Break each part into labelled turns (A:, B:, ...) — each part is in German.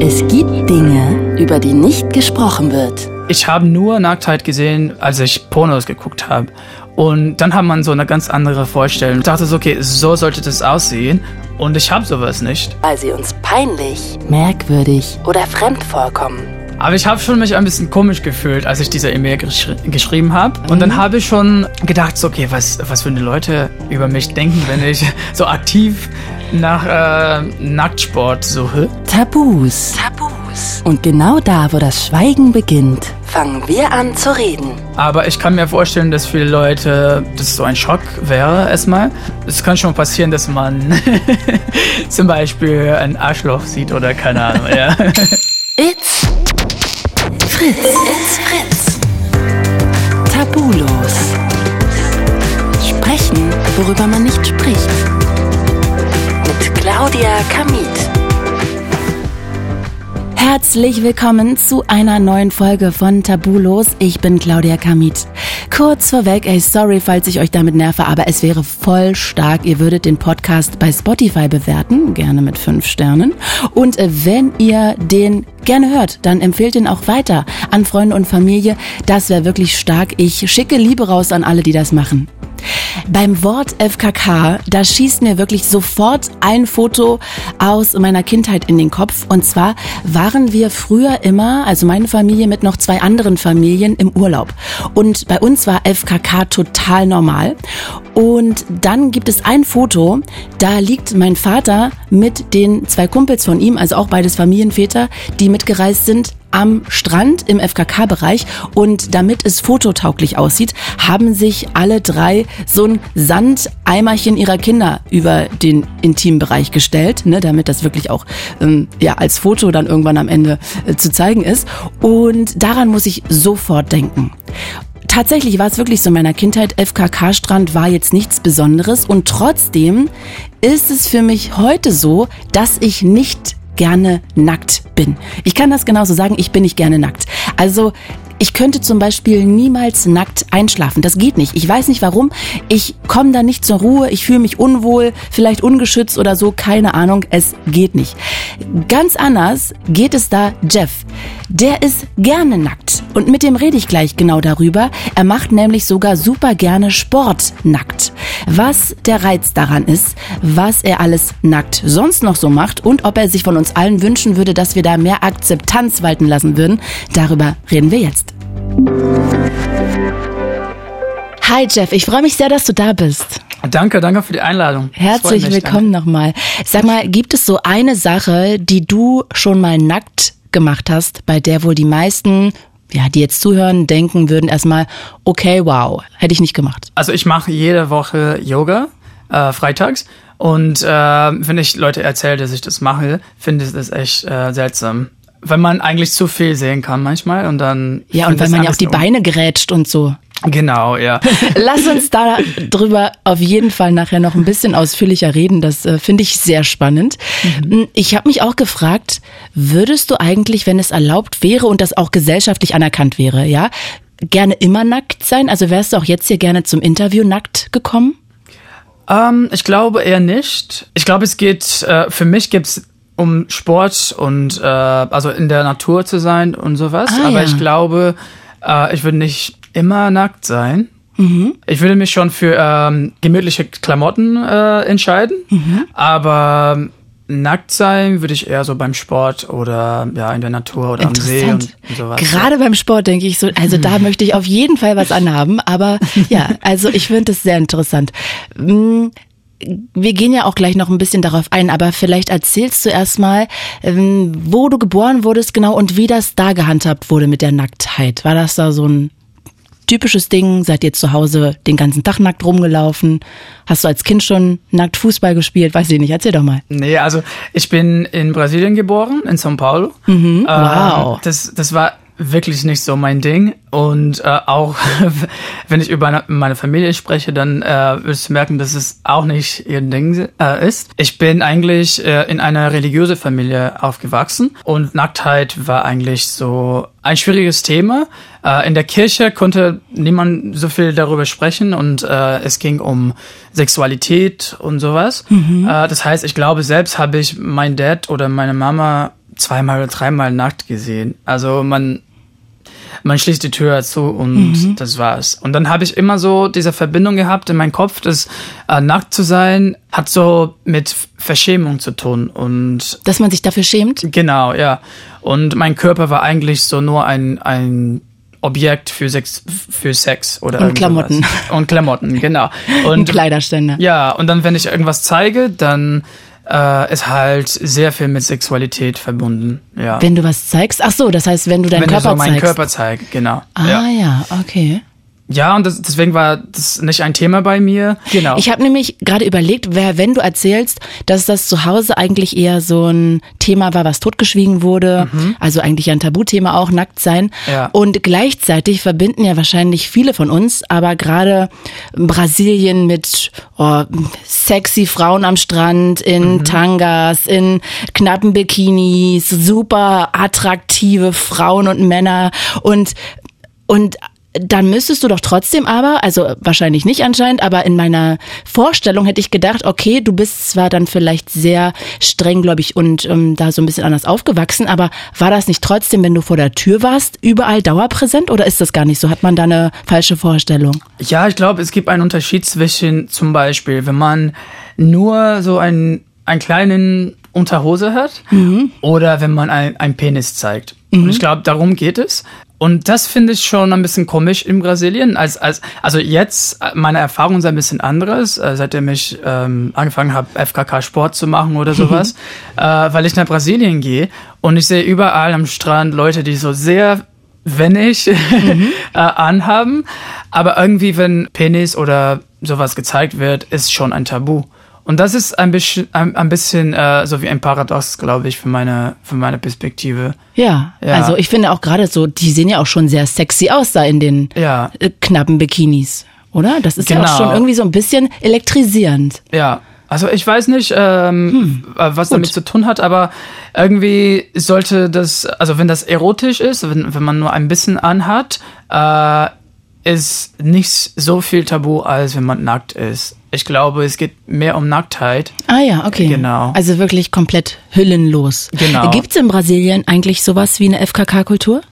A: Es gibt Dinge, über die nicht gesprochen wird.
B: Ich habe nur Nacktheit gesehen, als ich Pornos geguckt habe. Und dann hat man so eine ganz andere Vorstellung. Ich dachte so, okay, so sollte das aussehen. Und ich habe sowas nicht.
A: Weil sie uns peinlich, merkwürdig oder fremd vorkommen.
B: Aber ich habe schon mich ein bisschen komisch gefühlt, als ich diese E-Mail geschri geschrieben habe. Und dann habe ich schon gedacht, so, okay, was, was würden die Leute über mich denken, wenn ich so aktiv nach äh, Nacktsport suche?
A: Tabus. Tabus. Und genau da, wo das Schweigen beginnt, fangen wir an zu reden.
B: Aber ich kann mir vorstellen, dass viele Leute, das so ein Schock wäre erstmal. Es kann schon passieren, dass man zum Beispiel ein Arschloch sieht oder keine Ahnung. Ja.
A: It's Fritz. It's Fritz. Tabulos. Sprechen, worüber man nicht spricht. Claudia Kamit. Herzlich willkommen zu einer neuen Folge von Tabulos. Ich bin Claudia Kamit. Kurz vorweg, ey, sorry, falls ich euch damit nerve, aber es wäre voll stark. Ihr würdet den Podcast bei Spotify bewerten, gerne mit fünf Sternen. Und äh, wenn ihr den gerne hört, dann empfehlt ihn auch weiter an Freunde und Familie. Das wäre wirklich stark. Ich schicke Liebe raus an alle, die das machen. Beim Wort FKK, da schießt mir wirklich sofort ein Foto aus meiner Kindheit in den Kopf. Und zwar waren wir früher immer, also meine Familie mit noch zwei anderen Familien im Urlaub. Und bei uns war FKK total normal. Und dann gibt es ein Foto, da liegt mein Vater mit den zwei Kumpels von ihm, also auch beides Familienväter, die mitgereist sind, am Strand im FKK-Bereich und damit es fototauglich aussieht, haben sich alle drei so ein Sandeimerchen ihrer Kinder über den Intimbereich gestellt, ne, damit das wirklich auch ähm, ja als Foto dann irgendwann am Ende äh, zu zeigen ist. Und daran muss ich sofort denken. Tatsächlich war es wirklich so in meiner Kindheit, FKK-Strand war jetzt nichts Besonderes und trotzdem ist es für mich heute so, dass ich nicht gerne nackt bin. Ich kann das genauso sagen, ich bin nicht gerne nackt. Also ich könnte zum Beispiel niemals nackt einschlafen. Das geht nicht. Ich weiß nicht warum. Ich komme da nicht zur Ruhe. Ich fühle mich unwohl, vielleicht ungeschützt oder so. Keine Ahnung. Es geht nicht. Ganz anders geht es da Jeff. Der ist gerne nackt. Und mit dem rede ich gleich genau darüber. Er macht nämlich sogar super gerne Sport nackt. Was der Reiz daran ist, was er alles nackt sonst noch so macht und ob er sich von uns allen wünschen würde, dass wir da mehr Akzeptanz walten lassen würden, darüber reden wir jetzt. Hi Jeff, ich freue mich sehr, dass du da bist.
B: Danke, danke für die Einladung.
A: Herzlich
B: mich,
A: willkommen nochmal. Sag mal, gibt es so eine Sache, die du schon mal nackt gemacht hast, bei der wohl die meisten, ja, die jetzt zuhören, denken würden erstmal, okay, wow, hätte ich nicht gemacht.
B: Also ich mache jede Woche Yoga, äh, freitags. Und äh, wenn ich Leute erzähle, dass ich das mache, finde ich das echt äh, seltsam. Weil man eigentlich zu viel sehen kann manchmal und dann.
A: Ja, und weil man ja auch die Beine gerätscht und so.
B: Genau, ja.
A: Lass uns da drüber auf jeden Fall nachher noch ein bisschen ausführlicher reden. Das äh, finde ich sehr spannend. Mhm. Ich habe mich auch gefragt, würdest du eigentlich, wenn es erlaubt wäre und das auch gesellschaftlich anerkannt wäre, ja, gerne immer nackt sein? Also wärst du auch jetzt hier gerne zum Interview nackt gekommen?
B: Ähm, ich glaube eher nicht. Ich glaube, es geht, äh, für mich gibt's um Sport und äh, also in der Natur zu sein und sowas.
A: Ah,
B: Aber
A: ja.
B: ich glaube, äh, ich würde nicht immer nackt sein.
A: Mhm.
B: Ich würde mich schon für ähm, gemütliche Klamotten äh, entscheiden,
A: Mhm.
B: aber ähm, nackt sein würde ich eher so beim Sport oder ja in der Natur oder am See und, und sowas.
A: Gerade beim Sport denke ich so, also da möchte ich auf jeden Fall was anhaben. Aber ja, also ich finde es sehr interessant. Wir gehen ja auch gleich noch ein bisschen darauf ein, aber vielleicht erzählst du erstmal, ähm, wo du geboren wurdest genau und wie das da gehandhabt wurde mit der Nacktheit. War das da so ein typisches Ding? Seid ihr zu Hause den ganzen Tag nackt rumgelaufen? Hast du als Kind schon nackt Fußball gespielt? Weiß ich nicht, erzähl doch mal.
B: Nee, also ich bin in Brasilien geboren, in São Paulo.
A: Mhm, wow.
B: Ähm, das, das war wirklich nicht so mein Ding. Und äh, auch wenn ich über meine Familie spreche, dann äh, wirst du merken, dass es auch nicht ihr Ding äh, ist. Ich bin eigentlich äh, in einer religiösen Familie aufgewachsen und Nacktheit war eigentlich so ein schwieriges Thema. Äh, in der Kirche konnte niemand so viel darüber sprechen und äh, es ging um Sexualität und sowas. Mhm. Äh, das heißt, ich glaube, selbst habe ich mein Dad oder meine Mama zweimal oder dreimal nackt gesehen. Also man man schließt die Tür zu und mhm. das war's. Und dann habe ich immer so diese Verbindung gehabt in meinem Kopf, dass äh, nackt zu sein hat so mit Verschämung zu tun und
A: dass man sich dafür schämt.
B: Genau, ja. Und mein Körper war eigentlich so nur ein ein Objekt für Sex, für Sex oder
A: und Klamotten
B: und Klamotten, genau
A: und, und Kleiderständer.
B: Ja, und dann wenn ich irgendwas zeige, dann äh, ist halt sehr viel mit Sexualität verbunden. Ja.
A: Wenn du was zeigst, ach so, das heißt, wenn du deinen
B: wenn
A: Körper
B: zeigst.
A: Wenn
B: ich so meinen Körper zeige, genau.
A: Ah ja, ja okay.
B: Ja, und das, deswegen war das nicht ein Thema bei mir.
A: Genau. Ich habe nämlich gerade überlegt, wer, wenn du erzählst, dass das zu Hause eigentlich eher so ein Thema war, was totgeschwiegen wurde, mhm. also eigentlich ein Tabuthema auch, nackt sein. Ja. Und gleichzeitig verbinden ja wahrscheinlich viele von uns, aber gerade Brasilien mit oh, sexy Frauen am Strand, in mhm. Tangas, in knappen Bikinis, super attraktive Frauen und Männer und und dann müsstest du doch trotzdem aber, also wahrscheinlich nicht anscheinend, aber in meiner Vorstellung hätte ich gedacht, okay, du bist zwar dann vielleicht sehr streng, glaube ich, und ähm, da so ein bisschen anders aufgewachsen, aber war das nicht trotzdem, wenn du vor der Tür warst, überall dauerpräsent oder ist das gar nicht so? Hat man da eine falsche Vorstellung?
B: Ja, ich glaube, es gibt einen Unterschied zwischen zum Beispiel, wenn man nur so einen, einen kleinen Unterhose hat mhm. oder wenn man ein, ein Penis zeigt. Mhm. Und ich glaube, darum geht es. Und das finde ich schon ein bisschen komisch in Brasilien. Als, als, also jetzt, meine Erfahrungen sind ein bisschen anderes, äh, seitdem ich ähm, angefangen habe, FKK Sport zu machen oder sowas, äh, weil ich nach Brasilien gehe und ich sehe überall am Strand Leute, die so sehr wenig mhm. äh, anhaben. Aber irgendwie, wenn Penis oder sowas gezeigt wird, ist schon ein Tabu. Und das ist ein bisschen, ein, ein bisschen äh, so wie ein Paradox, glaube ich, für meine, für meine Perspektive.
A: Ja, ja, also ich finde auch gerade so, die sehen ja auch schon sehr sexy aus da in den ja. äh, knappen Bikinis, oder? Das ist genau. ja auch genau. schon irgendwie so ein bisschen elektrisierend.
B: Ja, also ich weiß nicht, ähm, hm, äh, was gut. damit zu tun hat, aber irgendwie sollte das, also wenn das erotisch ist, wenn, wenn man nur ein bisschen anhat, äh, ist nicht so viel Tabu, als wenn man nackt ist. Ich glaube, es geht mehr um Nacktheit.
A: Ah ja, okay. Genau. Also wirklich komplett hüllenlos.
B: Genau.
A: Gibt es in Brasilien eigentlich sowas wie eine FKK-Kultur?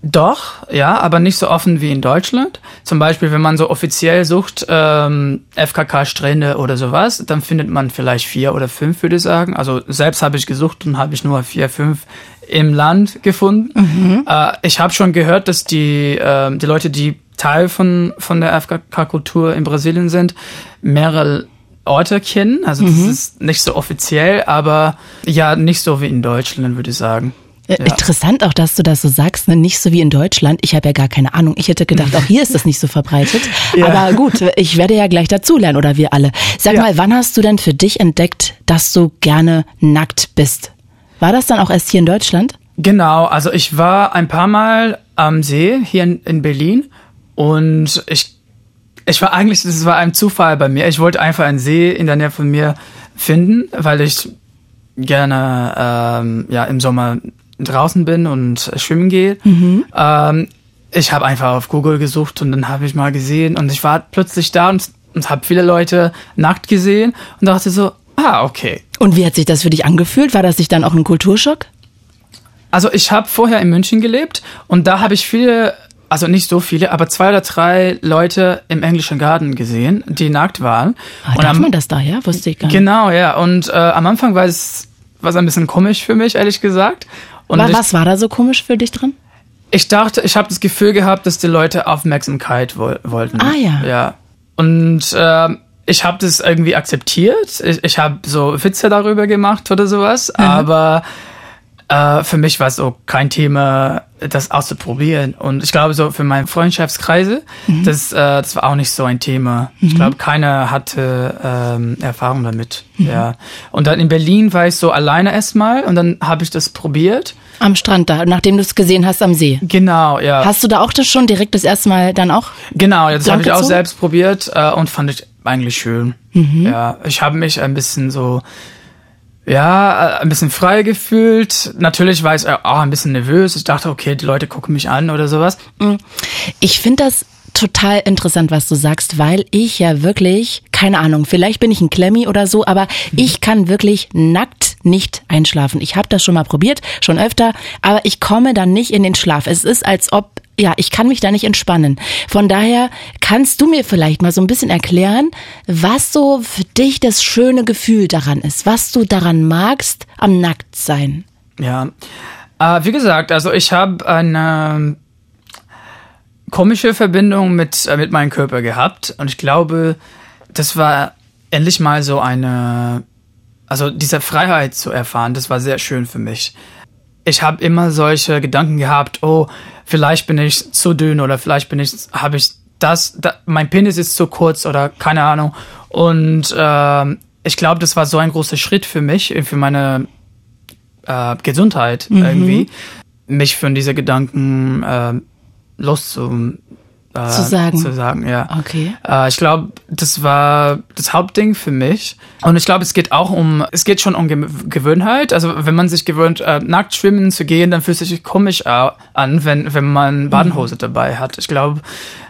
B: Doch, ja, aber nicht so offen wie in Deutschland. Zum Beispiel, wenn man so offiziell sucht, ähm, FKK-Strände oder sowas, dann findet man vielleicht vier oder fünf, würde ich sagen. Also selbst habe ich gesucht und habe ich nur vier, fünf im Land gefunden. Mhm. Äh, ich habe schon gehört, dass die, äh, die Leute, die Teil von, von der FKK-Kultur in Brasilien sind, mehrere Orte kennen. Also das mhm. ist nicht so offiziell, aber ja, nicht so wie in Deutschland, würde ich sagen.
A: Ja. Interessant auch, dass du das so sagst, ne? nicht so wie in Deutschland. Ich habe ja gar keine Ahnung. Ich hätte gedacht, auch hier ist das nicht so verbreitet. ja. Aber gut, ich werde ja gleich dazulernen oder wir alle. Sag ja. mal, wann hast du denn für dich entdeckt, dass du gerne nackt bist? War das dann auch erst hier in Deutschland?
B: Genau, also ich war ein paar Mal am See hier in, in Berlin und ich ich war eigentlich, das war ein Zufall bei mir. Ich wollte einfach einen See in der Nähe von mir finden, weil ich gerne ähm, ja im Sommer draußen bin und schwimmen gehe. Mhm. Ähm, ich habe einfach auf Google gesucht und dann habe ich mal gesehen und ich war plötzlich da und, und habe viele Leute nackt gesehen und dachte so, ah, okay.
A: Und wie hat sich das für dich angefühlt? War das sich dann auch ein Kulturschock?
B: Also ich habe vorher in München gelebt und da habe ich viele, also nicht so viele, aber zwei oder drei Leute im englischen Garten gesehen, die nackt waren.
A: Ah, und darf am, man das da, ja? Wusste ich gar
B: nicht. Genau, ja. Und äh, am Anfang war es was ein bisschen komisch für mich, ehrlich gesagt.
A: Und was, ich, was war da so komisch für dich drin?
B: Ich dachte, ich habe das Gefühl gehabt, dass die Leute Aufmerksamkeit wo wollten.
A: Ah ja.
B: Ja. Und äh, ich habe das irgendwie akzeptiert. Ich, ich habe so Witze darüber gemacht oder sowas. Mhm. Aber äh, für mich war es so kein Thema das auszuprobieren. Und ich glaube, so für meine Freundschaftskreise, mhm. das, äh, das war auch nicht so ein Thema. Mhm. Ich glaube, keiner hatte ähm, Erfahrung damit. Mhm. Ja. Und dann in Berlin war ich so alleine erstmal und dann habe ich das probiert.
A: Am Strand da, nachdem du es gesehen hast am See.
B: Genau, ja.
A: Hast du da auch das schon direkt das erste Mal dann auch?
B: Genau, das habe ich auch selbst probiert äh, und fand ich eigentlich schön. Mhm. Ja, ich habe mich ein bisschen so ja, ein bisschen frei gefühlt. Natürlich war ich auch ein bisschen nervös. Ich dachte, okay, die Leute gucken mich an oder sowas.
A: Mhm. Ich finde das total interessant, was du sagst, weil ich ja wirklich, keine Ahnung, vielleicht bin ich ein Klemmi oder so, aber mhm. ich kann wirklich nackt nicht einschlafen. Ich habe das schon mal probiert, schon öfter, aber ich komme dann nicht in den Schlaf. Es ist, als ob ja, ich kann mich da nicht entspannen. Von daher kannst du mir vielleicht mal so ein bisschen erklären, was so für dich das schöne Gefühl daran ist, was du daran magst am Nacktsein.
B: Ja, äh, wie gesagt, also ich habe eine komische Verbindung mit, äh, mit meinem Körper gehabt und ich glaube, das war endlich mal so eine, also diese Freiheit zu erfahren, das war sehr schön für mich. Ich habe immer solche Gedanken gehabt, oh, vielleicht bin ich zu dünn oder vielleicht bin ich, habe ich das, da, mein Penis ist zu kurz oder keine Ahnung. Und äh, ich glaube, das war so ein großer Schritt für mich, für meine äh, Gesundheit mhm. irgendwie, mich von diesen Gedanken äh, loszu,
A: äh, zu sagen.
B: Zu sagen, ja.
A: Okay.
B: Äh, ich glaube, das war das Hauptding für mich. Und ich glaube, es geht auch um, es geht schon um Ge Gewöhnheit. Also wenn man sich gewöhnt, äh, nackt schwimmen zu gehen, dann fühlt es sich komisch an, wenn, wenn man Badenhose mhm. dabei hat. Ich glaube,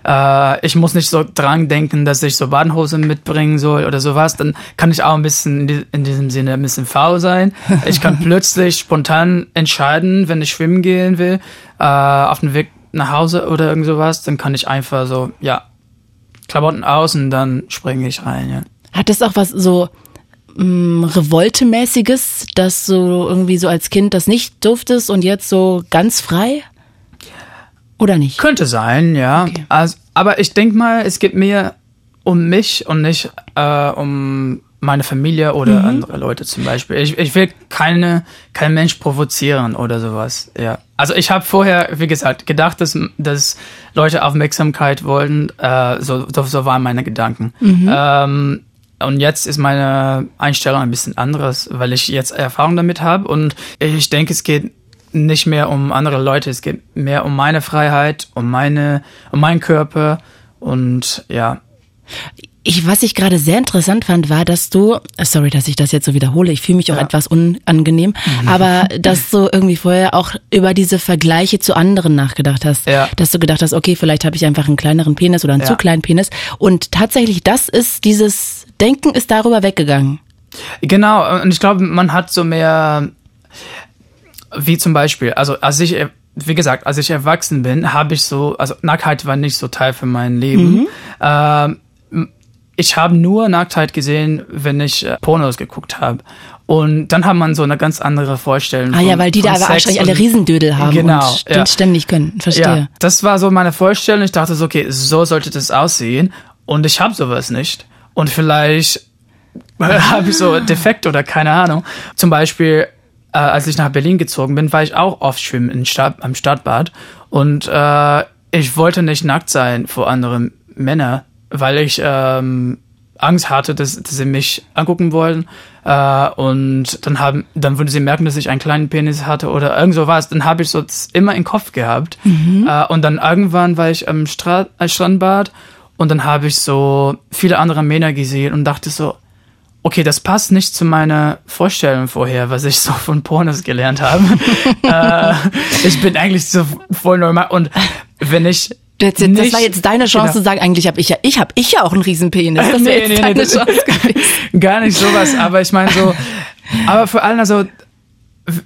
B: äh, ich muss nicht so dran denken, dass ich so Badenhose mitbringen soll oder sowas. Dann kann ich auch ein bisschen in diesem Sinne ein bisschen faul sein. Ich kann plötzlich spontan entscheiden, wenn ich schwimmen gehen will, äh, auf dem Weg nach Hause oder irgend sowas, dann kann ich einfach so, ja, Klamotten aus und dann springe ich rein, ja.
A: Hat das auch was so mm, Revoltemäßiges, dass du irgendwie so als Kind das nicht durftest und jetzt so ganz frei? Oder nicht?
B: Könnte sein, ja. Okay. Also, aber ich denke mal, es geht mehr um mich und nicht äh, um meine Familie oder mhm. andere Leute zum Beispiel. Ich, ich will keine, kein Mensch provozieren oder sowas. Ja. Also ich habe vorher, wie gesagt, gedacht, dass, dass Leute Aufmerksamkeit wollen. Äh, so, so waren meine Gedanken. Mhm. Ähm, und jetzt ist meine Einstellung ein bisschen anderes, weil ich jetzt Erfahrung damit habe. Und ich denke, es geht nicht mehr um andere Leute, es geht mehr um meine Freiheit, um meine, um meinen Körper. Und ja.
A: Ich, was ich gerade sehr interessant fand, war, dass du, sorry, dass ich das jetzt so wiederhole, ich fühle mich auch ja. etwas unangenehm, mhm. aber dass du irgendwie vorher auch über diese Vergleiche zu anderen nachgedacht hast. Ja. Dass du gedacht hast, okay, vielleicht habe ich einfach einen kleineren Penis oder einen ja. zu kleinen Penis. Und tatsächlich, das ist, dieses Denken ist darüber weggegangen.
B: Genau, und ich glaube, man hat so mehr, wie zum Beispiel, also als ich wie gesagt, als ich erwachsen bin, habe ich so, also Nacktheit war nicht so Teil für mein Leben. Mhm. Ähm, ich habe nur Nacktheit gesehen, wenn ich äh, Pornos geguckt habe. Und dann hat man so eine ganz andere Vorstellung.
A: Ah von, ja, weil die da aber wahrscheinlich alle Riesendödel haben genau, und ja. ständig können. Verstehe. Ja,
B: das war so meine Vorstellung. Ich dachte so, okay, so sollte das aussehen. Und ich habe sowas nicht. Und vielleicht ah. habe ich so defekt oder keine Ahnung. Zum Beispiel, äh, als ich nach Berlin gezogen bin, war ich auch oft schwimmen im Stadt, am Stadtbad. Und äh, ich wollte nicht nackt sein vor anderen Männern weil ich ähm, Angst hatte, dass, dass sie mich angucken wollen. Äh, und dann haben, dann würden sie merken, dass ich einen kleinen Penis hatte oder irgend so was. Dann habe ich so immer im Kopf gehabt. Mhm. Äh, und dann irgendwann war ich am Strand, äh, Strandbad und dann habe ich so viele andere Männer gesehen und dachte so, okay, das passt nicht zu meiner Vorstellung vorher, was ich so von Pornos gelernt habe. äh, ich bin eigentlich so voll normal. Und wenn ich
A: das, das, das war jetzt deine Chance genau. zu sagen, eigentlich habe ich ja, ich habe ich ja auch einen Riesenpenis. Das nee, jetzt nee, deine nee, Chance
B: gewesen. Gar nicht sowas, aber ich meine so, aber vor allem also,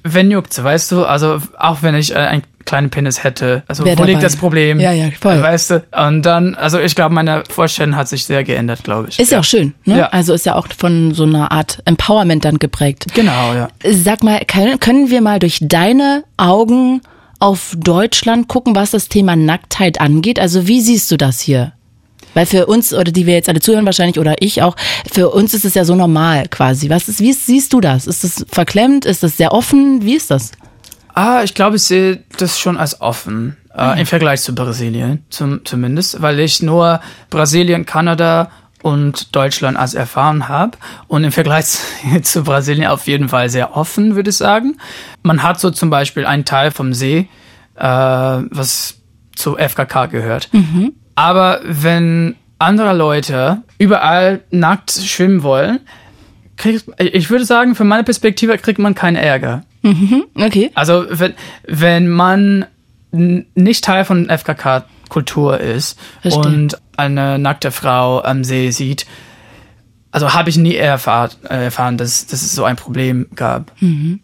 B: wenn juckt, weißt du, also auch wenn ich äh, einen kleinen Penis hätte, also Wer wo dabei? liegt das Problem?
A: Ja, ja, voll.
B: Weißt du, und dann, also ich glaube, meine Vorstellung hat sich sehr geändert, glaube ich.
A: Ist ja. auch schön, ne? Ja. Also ist ja auch von so einer Art Empowerment dann geprägt.
B: Genau, ja.
A: Sag mal, können wir mal durch deine Augen auf Deutschland gucken, was das Thema Nacktheit angeht? Also wie siehst du das hier? Weil für uns, oder die wir jetzt alle zuhören wahrscheinlich, oder ich auch, für uns ist es ja so normal quasi. Was ist, wie siehst du das? Ist das verklemmt? Ist das sehr offen? Wie ist das?
B: Ah, ich glaube, ich sehe das schon als offen äh, im Vergleich zu Brasilien, zum, zumindest, weil ich nur Brasilien, Kanada und Deutschland als erfahren habe und im Vergleich zu Brasilien auf jeden Fall sehr offen, würde ich sagen. Man hat so zum Beispiel einen Teil vom See, äh, was zu FKK gehört. Aber wenn andere Leute überall nackt schwimmen wollen, kriegt, ich würde sagen, von meiner Perspektive kriegt man keinen Ärger.
A: Okay.
B: Also wenn, wenn man nicht Teil von FKK-Kultur ist
A: Verstehe.
B: und eine nackte Frau am See sieht, also habe ich nie erfahren, äh, erfahren dass, dass es so ein Problem gab.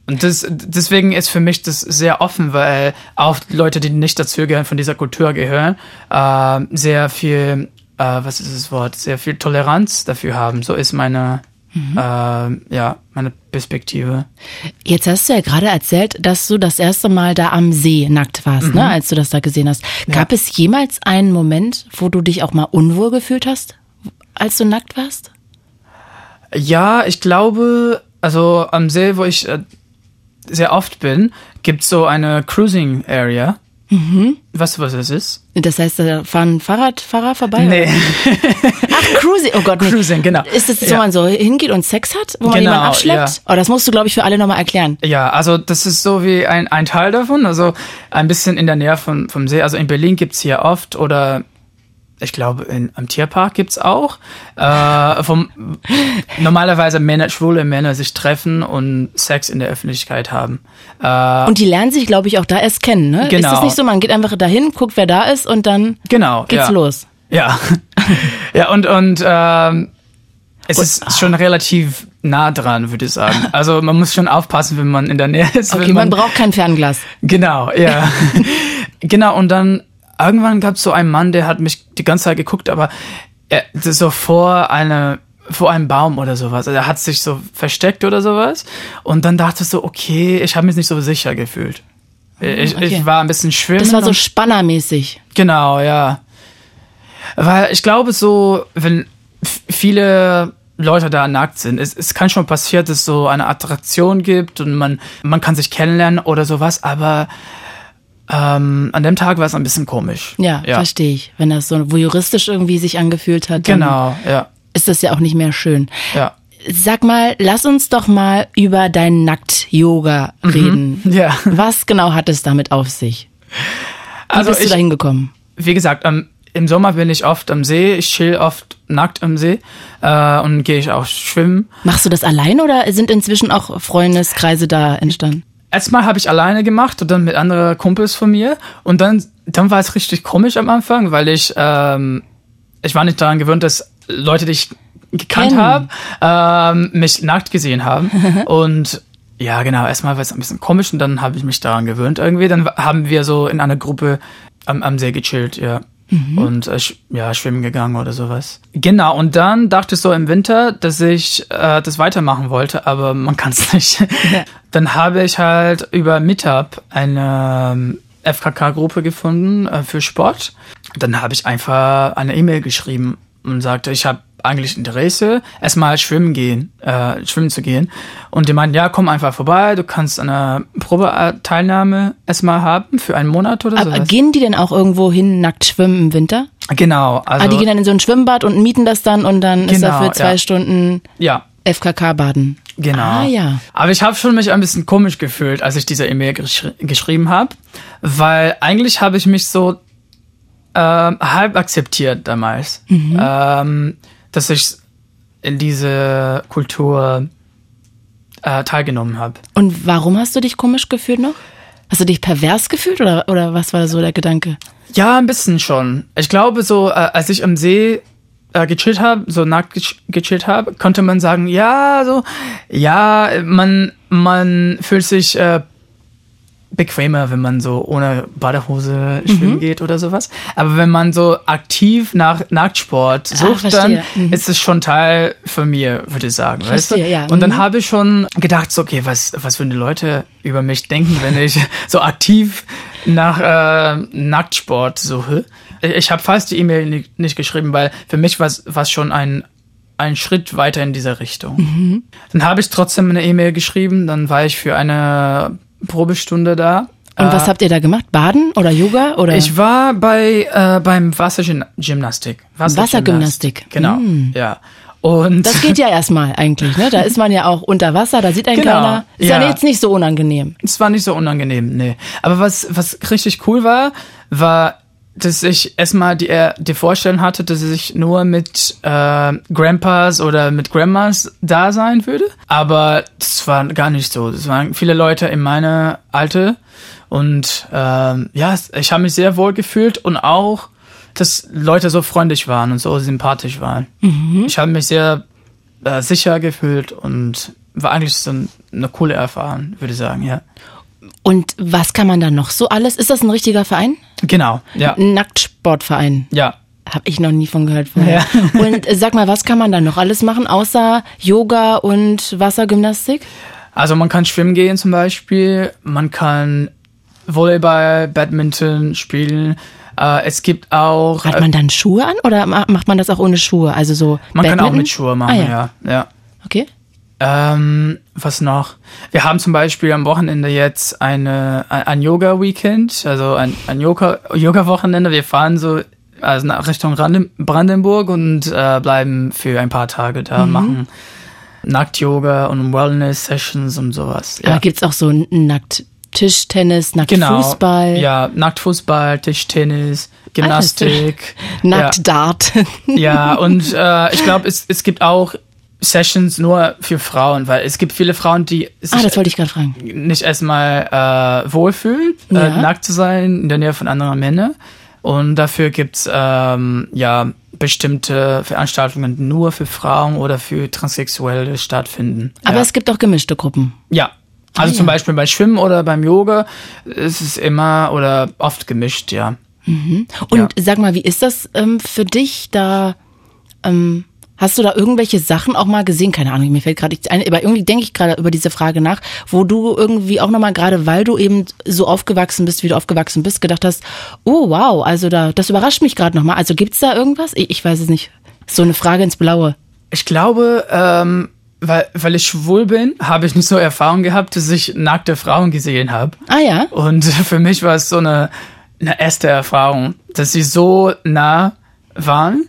B: Und das, deswegen ist für mich das sehr offen, weil auch Leute, die nicht dazugehören, von dieser Kultur gehören, äh, sehr viel, äh, was ist das Wort, sehr viel Toleranz dafür haben. So ist meine, äh, ja, meine Perspektive.
A: Jetzt hast du ja gerade erzählt, dass du das erste Mal da am See nackt warst, ne, als du das da gesehen hast. Gab es jemals einen Moment, wo du dich auch mal unwohl gefühlt hast, als du nackt warst?
B: Ja, ich glaube, also am See, wo ich äh, sehr oft bin, gibt's so eine Cruising Area. Weißt du, was das ist?
A: Das heißt, da fahren Fahrradfahrer vorbei?
B: Nee,
A: Cruising. Oh Gott. nee.
B: Cruising, genau.
A: Ist das, wo
B: Ja.
A: man so hingeht und Sex hat, wo man
B: Genau,
A: jemanden abschleppt?
B: ja.
A: Oh, das musst du, glaube ich, für alle nochmal erklären.
B: ja, also das ist so wie ein, ein Teil davon, also ein bisschen in der Nähe von, vom See. Also in Berlin gibt's hier oft oder ich glaube in, am Tierpark gibt's auch, äh, vom, normalerweise Männer, schwule Männer sich treffen und Sex in der Öffentlichkeit haben. Äh,
A: Und die lernen sich, glaube ich, auch da erst kennen, ne? Ist
B: Genau.
A: das nicht so? Man geht einfach dahin, guckt, wer da ist und dann
B: genau.
A: geht's
B: ja.
A: los.
B: Ja. ja, und, und ähm, es ist schon relativ nah dran, würde ich sagen. Also man muss schon aufpassen, wenn man in der Nähe ist.
A: Okay,
B: wenn
A: man braucht kein Fernglas.
B: Genau, ja. genau, und dann irgendwann gab es so einen Mann, der hat mich die ganze Zeit geguckt, aber er, so vor eine vor einem Baum oder sowas. Also er hat sich so versteckt oder sowas. Und dann dachte ich so, okay, ich habe mich nicht so sicher gefühlt. Ich,
A: okay.
B: ich war ein bisschen schwimmen.
A: Das war so
B: und-
A: spannermäßig.
B: Genau, ja. Weil ich glaube so, wenn viele Leute da nackt sind, es, es kann schon passieren, dass es so eine Attraktion gibt und man, man kann sich kennenlernen oder sowas, aber ähm, an dem Tag war es ein bisschen komisch.
A: Ja,
B: ja.
A: verstehe ich. Wenn das so voyeuristisch irgendwie sich angefühlt hat, dann
B: Genau, ja,
A: ist das ja auch nicht mehr schön.
B: ja.
A: Sag mal, lass uns doch mal über dein Nackt-Yoga reden.
B: Ja.
A: Was genau hat es damit auf sich? Wie
B: Also
A: bist du
B: ich,
A: da hingekommen?
B: wie gesagt, am, im Sommer bin ich oft am See, ich chill oft nackt am See äh, und gehe ich auch schwimmen.
A: Machst du das allein oder sind inzwischen auch Freundeskreise da entstanden?
B: Erstmal habe ich alleine gemacht und dann mit anderen Kumpels von mir. Und dann, dann war es richtig komisch am Anfang, weil ich, ähm, ich war nicht daran gewöhnt, dass Leute, die ich gekannt habe, ähm, mich nackt gesehen haben. und ja, genau, erstmal war es ein bisschen komisch und dann habe ich mich daran gewöhnt irgendwie. Dann haben wir so in einer Gruppe am, am See gechillt, ja. Und äh, ja, schwimmen gegangen oder sowas. Genau, und dann dachte ich so im Winter, dass ich äh, das weitermachen wollte, aber man kann es nicht. dann habe ich halt über Meetup eine ähm, FKK-Gruppe gefunden äh, für Sport. Dann habe ich einfach eine E-Mail geschrieben und sagte, ich habe eigentlich Interesse, erstmal schwimmen gehen, äh, schwimmen zu gehen. Und die meinten, ja, komm einfach vorbei, du kannst eine Probeteilnahme erstmal haben für einen Monat oder so.
A: Aber gehen die denn auch irgendwo hin nackt schwimmen im Winter?
B: Genau, also
A: ah, die gehen dann in so ein Schwimmbad und mieten das dann und dann ist
B: Genau,
A: dafür zwei
B: ja.
A: Stunden
B: ja,
A: FKK-Baden.
B: genau.
A: Ah ja.
B: Aber ich habe schon mich ein bisschen komisch gefühlt, als ich diese E-Mail geschri geschrieben habe, weil eigentlich habe ich mich so ähm, halb akzeptiert damals, ähm, dass ich in diese Kultur äh, teilgenommen habe.
A: Und warum hast du dich komisch gefühlt noch? Hast du dich pervers gefühlt oder, oder was war so der Gedanke?
B: Ja, ein bisschen schon. Ich glaube, so äh, als ich am See äh, gechillt habe, so nackt gechillt habe, konnte man sagen, ja, so, ja, man man fühlt sich äh, bequemer, wenn man so ohne Badehose schwimmen geht oder sowas. Aber wenn man so aktiv nach Nacktsport sucht, dann
A: verstehe. Mhm.
B: ist es schon Teil von mir, würde ich sagen. weißt du?
A: Verstehe, ja.
B: Und dann
A: Mhm.
B: habe ich schon gedacht, so, okay, was, was würden die Leute über mich denken, wenn ich so aktiv nach äh, Nacktsport suche? Ich habe fast die E-Mail nicht, nicht geschrieben, weil für mich war es schon ein, ein Schritt weiter in dieser Richtung. Dann habe ich trotzdem eine E-Mail geschrieben, dann war ich für eine Probestunde da.
A: Und was habt ihr da gemacht? Baden oder Yoga oder?
B: Ich war bei äh, beim Wassergymnastik.
A: Wassergymnastik.
B: Genau.
A: Hm.
B: Ja. Und
A: Das geht ja erstmal eigentlich, ne? Da ist man ja auch unter Wasser, da sieht einen
B: Genau,
A: keiner. Ist ja.
B: ja.
A: jetzt nicht so unangenehm.
B: es war nicht so unangenehm, nee. Aber was was richtig cool war, war dass ich erstmal die, äh, die Vorstellung hatte, dass ich nur mit äh, Grandpas oder mit Grandmas da sein würde. Aber das war gar nicht so. Es waren viele Leute in meiner Alter. Und ähm, ja, ich habe mich sehr wohl gefühlt und auch, dass Leute so freundlich waren und so sympathisch waren. Ich habe mich sehr äh, sicher gefühlt und war eigentlich so ein, eine coole Erfahrung, würde ich sagen, ja.
A: Und was kann man da noch so alles? Ist das ein richtiger Verein?
B: Genau, ja.
A: Ein Nacktsportverein.
B: Ja.
A: Hab ich noch nie von gehört vorher.
B: Ja.
A: Und äh, sag mal, was kann man da noch alles machen, außer Yoga und Wassergymnastik?
B: Also man kann schwimmen gehen zum Beispiel, man kann Volleyball, Badminton spielen. Äh, es gibt auch.
A: Hat
B: äh,
A: man dann Schuhe an oder ma- macht man das auch ohne Schuhe? Also so
B: man kann auch
A: Badminton?
B: mit Schuhe machen,
A: Ah, ja.
B: ja. ja.
A: Okay.
B: Ähm, was noch? Wir haben zum Beispiel am Wochenende jetzt eine, ein, Yoga-Weekend, also ein, ein Yoga- Yoga-Wochenende. Wir fahren so also nach Richtung Randen- Brandenburg und äh, bleiben für ein paar Tage da,
A: Mhm.
B: machen Nackt-Yoga und Wellness-Sessions und sowas.
A: Aber gibt's auch so nackt Tischtennis, nackt
B: Genau.
A: Fußball,
B: Ja, Nacktfußball, Tischtennis, Gymnastik.
A: nackt Dart.
B: Ja, ja und äh, ich glaube, es, es gibt auch Sessions nur für Frauen, weil es gibt viele Frauen, die sich
A: ah, das wollte ich gerade fragen.
B: nicht erstmal äh, wohlfühlen,
A: Ja.
B: äh, nackt zu sein in der Nähe von anderen Männern. Und dafür gibt's ähm, ja bestimmte Veranstaltungen nur für Frauen oder für Transsexuelle stattfinden.
A: Aber
B: ja.
A: es gibt auch gemischte Gruppen.
B: ja. Also
A: Ah,
B: zum
A: ja.
B: Beispiel bei Schwimmen oder beim Yoga ist es immer oder oft gemischt, ja.
A: Und sag mal, wie ist das ähm, für dich da? Ähm, hast du da irgendwelche Sachen auch mal gesehen? Keine Ahnung, mir fällt gerade nichts ein, aber irgendwie denke ich gerade über diese Frage nach, wo du irgendwie auch nochmal, gerade weil du eben so aufgewachsen bist, wie du aufgewachsen bist, gedacht hast, oh wow, also da, das überrascht mich gerade nochmal. Also gibt's da irgendwas? Ich, ich weiß es nicht. So eine Frage ins Blaue.
B: Ich glaube, ähm, weil, weil ich schwul bin, habe ich nicht so Erfahrung gehabt, dass ich nackte Frauen gesehen habe.
A: Ah ja?
B: Und für mich war es so eine, eine erste Erfahrung, dass sie so nah waren.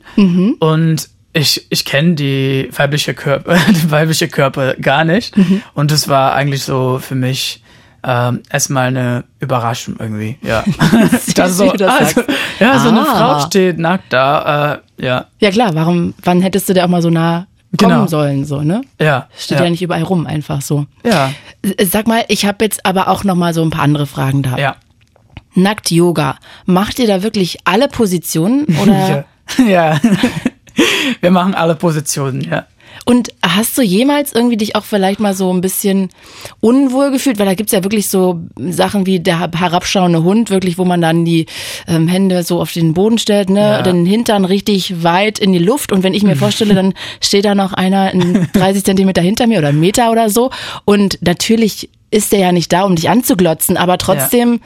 B: Und ich, ich kenne die weibliche Körper, die weibliche Körper gar nicht. Und das war eigentlich so für mich ähm, erstmal eine Überraschung irgendwie. Ja. Das
A: du das
B: also, ja, so eine
A: Ah.
B: Frau steht nackt da. Äh, ja.
A: Ja klar, warum, wann hättest du da auch mal so nah kommen
B: Genau.
A: sollen, so, ne?
B: Ja.
A: Steht ja. nicht überall rum, einfach so.
B: Ja.
A: S- Sag mal, ich habe jetzt aber auch noch mal so ein paar andere Fragen da.
B: Ja.
A: Nackt Yoga. Macht ihr da wirklich alle Positionen oder?
B: Ja. ja. Wir machen alle Positionen, ja.
A: Und hast du jemals irgendwie dich auch vielleicht mal so ein bisschen unwohl gefühlt? Weil da gibt's ja wirklich so Sachen wie der herabschauende Hund, wirklich, wo man dann die ähm, Hände so auf den Boden stellt, ne?
B: Ja.
A: Den Hintern richtig weit in die Luft. Und wenn ich mir vorstelle, dann steht da noch einer in 30 Zentimeter hinter mir oder einen Meter oder so. Und natürlich ist der ja nicht da, um dich anzuglotzen, aber trotzdem,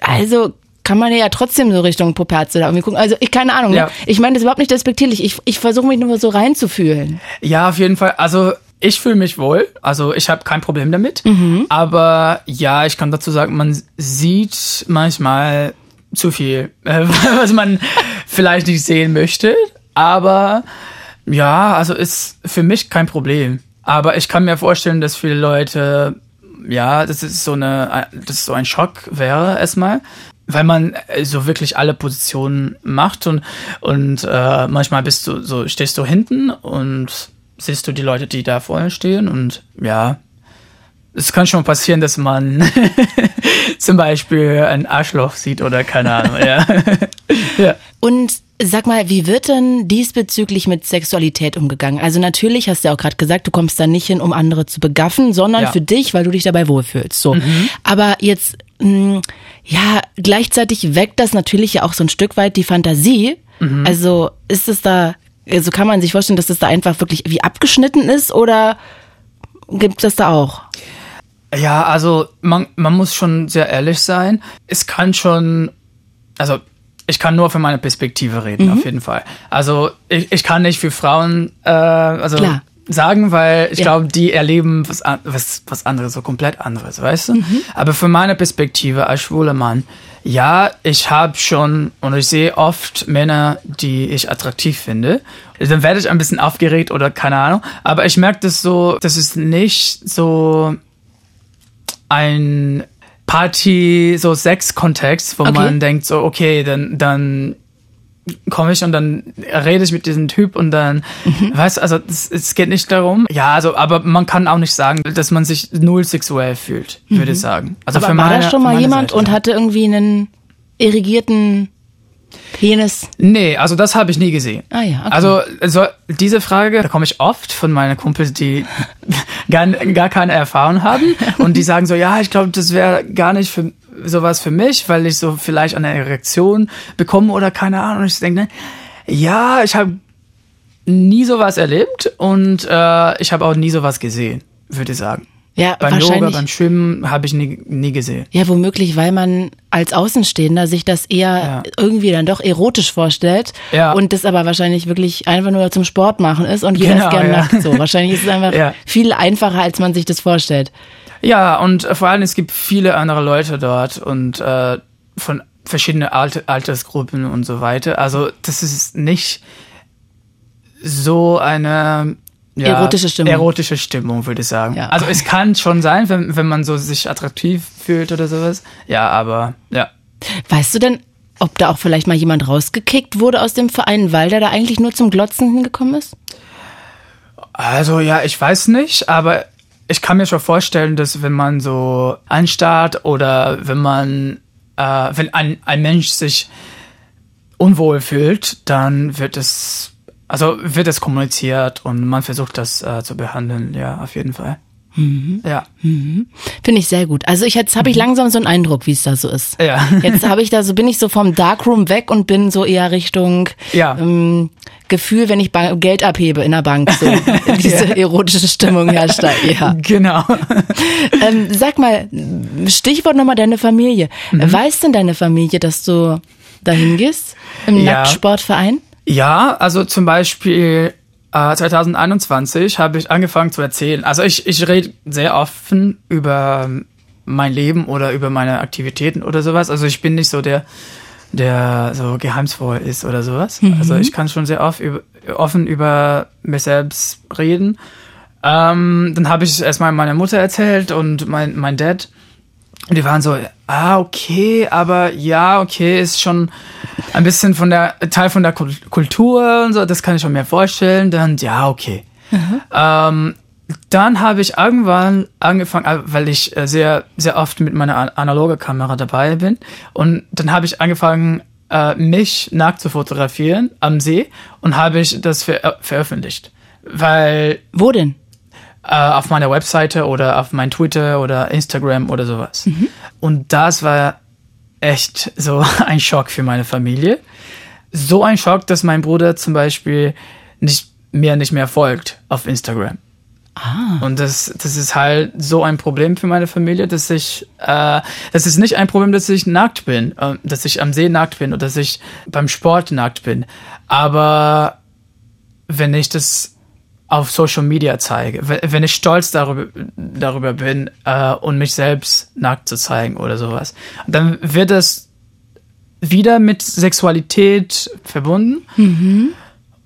A: also kann man ja trotzdem so Richtung Poperze da irgendwie gucken. Also ich keine Ahnung.
B: Ja.
A: Ne? Ich meine das ist überhaupt nicht despektierlich. Ich, ich versuche mich nur so reinzufühlen.
B: Ja, auf jeden Fall. Also ich fühle mich wohl. Also ich habe kein Problem damit. Aber ja, ich kann dazu sagen, man sieht manchmal zu viel, äh, was man vielleicht nicht sehen möchte. Aber ja, also ist für mich kein Problem. Aber ich kann mir vorstellen, dass viele Leute, ja, das ist so eine, das ist so ein Schock wäre erstmal. Weil man äh, so wirklich alle Positionen macht und, und äh, manchmal bist du so, stehst du hinten und siehst du die Leute, die da vorne stehen und ja, es kann schon passieren, dass man zum Beispiel ein Arschloch sieht oder keine Ahnung, ja. ja.
A: Und sag mal, wie wird denn diesbezüglich mit Sexualität umgegangen? Also natürlich hast du ja auch gerade gesagt, du kommst da nicht hin, um andere zu begaffen, sondern
B: Ja.
A: für dich, weil du dich dabei wohlfühlst. So. Aber jetzt, mh, ja, gleichzeitig weckt das natürlich ja auch so ein Stück weit die Fantasie. Also ist es da, also kann man sich vorstellen, dass das da einfach wirklich wie abgeschnitten ist oder gibt es da auch?
B: Ja, also man, man muss schon sehr ehrlich sein. Es kann schon, also ich kann nur für meine Perspektive reden,
A: Mhm.
B: auf jeden Fall. Also ich, ich kann nicht für Frauen, äh, also
A: Klar.
B: Sagen, weil ich
A: Ja.
B: glaube, die erleben was, was, was anderes, so komplett anderes, weißt du? Aber von meiner Perspektive als schwuler Mann, ja, ich habe schon und ich sehe oft Männer, die ich attraktiv finde. Dann werde ich ein bisschen aufgeregt oder keine Ahnung. Aber ich merke das so, das ist nicht so ein Party, so Sex-Kontext, wo
A: Okay.
B: man denkt so, okay, dann, dann komme ich und dann rede ich mit diesem Typ und dann,
A: Mhm.
B: weißt du, also es, geht nicht darum. Ja, also, aber man kann auch nicht sagen, dass man sich null sexuell fühlt, würde ich sagen. Also
A: Mhm. Aber war da schon mal jemand und hatte irgendwie einen irrigierten Penis?
B: Nee, also das habe ich nie gesehen.
A: Ah ja, okay.
B: Also, also diese Frage, da komme ich oft von meinen Kumpels, die gar, gar keine Erfahrung haben und die sagen so, ja, ich glaube, das wäre gar nicht für sowas für mich, weil ich so vielleicht eine Erektion bekomme oder keine Ahnung. Und ich denke, ne, ja, ich habe nie sowas erlebt und äh, ich habe auch nie sowas gesehen, würde ich sagen.
A: Ja,
B: Beim Yoga, beim Schwimmen habe ich nie, nie gesehen.
A: Ja, womöglich, weil man als Außenstehender sich das eher
B: Ja.
A: irgendwie dann doch erotisch vorstellt
B: Ja.
A: und das aber wahrscheinlich wirklich einfach nur zum Sport machen ist und jeder
B: Genau,
A: ist gern
B: ja.
A: nackt so. Wahrscheinlich ist es einfach viel einfacher, als man sich das vorstellt.
B: Ja, und vor allem es gibt viele andere Leute dort und äh, von verschiedenen Alt Altersgruppen und so weiter. Also das ist nicht so eine ja,
A: Erotische Stimmung.
B: Erotische Stimmung, würde ich sagen.
A: Ja.
B: Also es kann schon sein, wenn, wenn man so sich attraktiv fühlt oder sowas. Ja, aber ja.
A: Weißt du denn, ob da auch vielleicht mal jemand rausgekickt wurde aus dem Verein, weil der da eigentlich nur zum Glotzen hingekommen ist?
B: Also ja, ich weiß nicht, aber ich kann mir schon vorstellen, dass wenn man so anstarrt oder wenn man, äh, wenn ein, ein Mensch sich unwohl fühlt, dann wird es, also wird es kommuniziert und man versucht das äh, zu behandeln, ja, auf jeden Fall. Ja.
A: Finde ich sehr gut. Also ich jetzt habe ich langsam so einen Eindruck, wie es da so ist.
B: Mhm. Ja.
A: Jetzt habe ich da so bin ich so vom Darkroom weg und bin so eher Richtung
B: Ja.
A: ähm, Gefühl, wenn ich ba Geld abhebe in der Bank, so diese erotische Stimmung herrscht da. Ja.
B: Genau.
A: Ähm, sag mal, Stichwort nochmal deine Familie.
B: Mhm.
A: Weiß denn deine Familie, dass du dahin gehst im
B: Ja.
A: Nacktsportverein?
B: Ja, also zum Beispiel äh, 2021 habe ich angefangen zu erzählen. Also ich, ich rede sehr offen über mein Leben oder über meine Aktivitäten oder sowas. Also ich bin nicht so der, der so geheimnisvoll ist oder sowas. Also ich kann schon sehr oft über, offen über mich selbst reden. Ähm, dann habe ich es erstmal meiner Mutter erzählt und mein, mein Dad. Und die waren so, ah, okay, aber ja, okay, ist schon ein bisschen von der, Teil von der Kul- Kultur und so, das kann ich schon mir vorstellen. Dann, ja, okay. Ähm, dann habe ich irgendwann angefangen, äh, weil ich äh, sehr, sehr oft mit meiner an- analoge Kamera dabei bin. Und dann habe ich angefangen, äh, mich nackt zu fotografieren am See und habe ich das ver veröffentlicht. Weil
A: Wo denn?
B: Äh, auf meiner Webseite oder auf mein Twitter oder Instagram oder sowas. Und das war echt so ein Schock für meine Familie. So ein Schock, dass mein Bruder zum Beispiel nicht, mir nicht mehr folgt auf Instagram. Und das, das ist halt so ein Problem für meine Familie, dass ich, äh, das ist nicht ein Problem, dass ich nackt bin, äh, dass ich am See nackt bin oder dass ich beim Sport nackt bin. Aber wenn ich das auf Social Media zeige, wenn, ich stolz darüber, darüber bin äh, und mich selbst nackt zu zeigen oder sowas, dann wird das wieder mit Sexualität verbunden.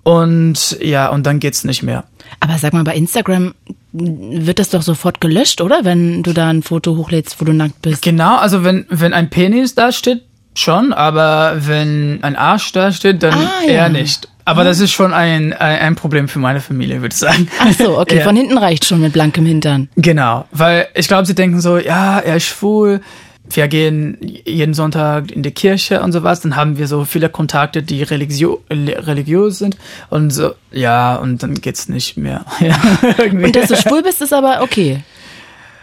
B: Und ja, und dann geht's nicht mehr.
A: Aber sag mal, bei Instagram wird das doch sofort gelöscht, oder? Wenn du da ein Foto hochlädst, wo du nackt bist.
B: Genau, also wenn, wenn ein Penis da steht, schon, aber wenn ein Arsch da steht, dann
A: Ah, ja.
B: eher nicht. Aber das ist schon ein, ein, Problem für meine Familie, würde ich sagen.
A: Ach so, okay,
B: Ja.
A: von hinten reicht schon mit blankem Hintern.
B: Genau, weil ich glaube, sie denken so, ja, er ist schwul, wir gehen jeden Sonntag in die Kirche und sowas, dann haben wir so viele Kontakte, die religio religiös sind und so, ja, und dann geht's nicht mehr. Ja.
A: Und dass du schwul bist, ist aber okay.